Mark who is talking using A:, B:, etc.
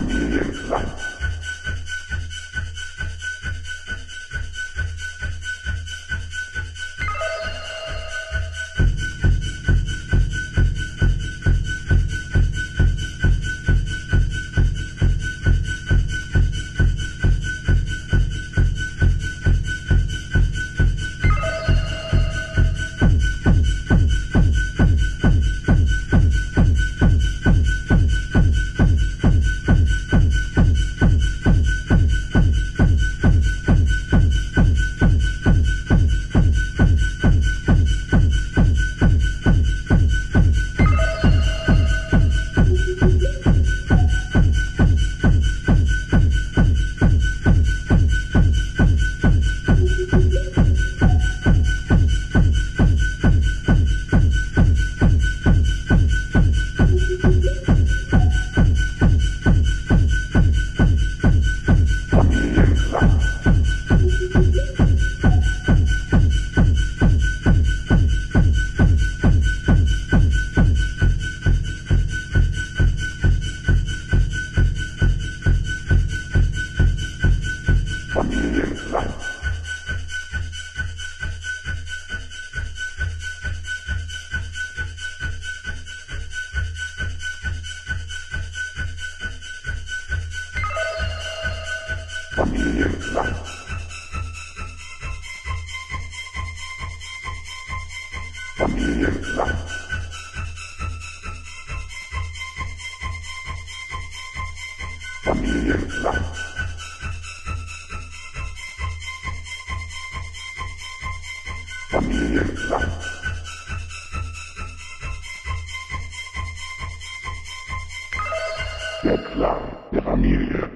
A: 上去也是烂。Familien. Familien. Familien. Der Klang der Familie.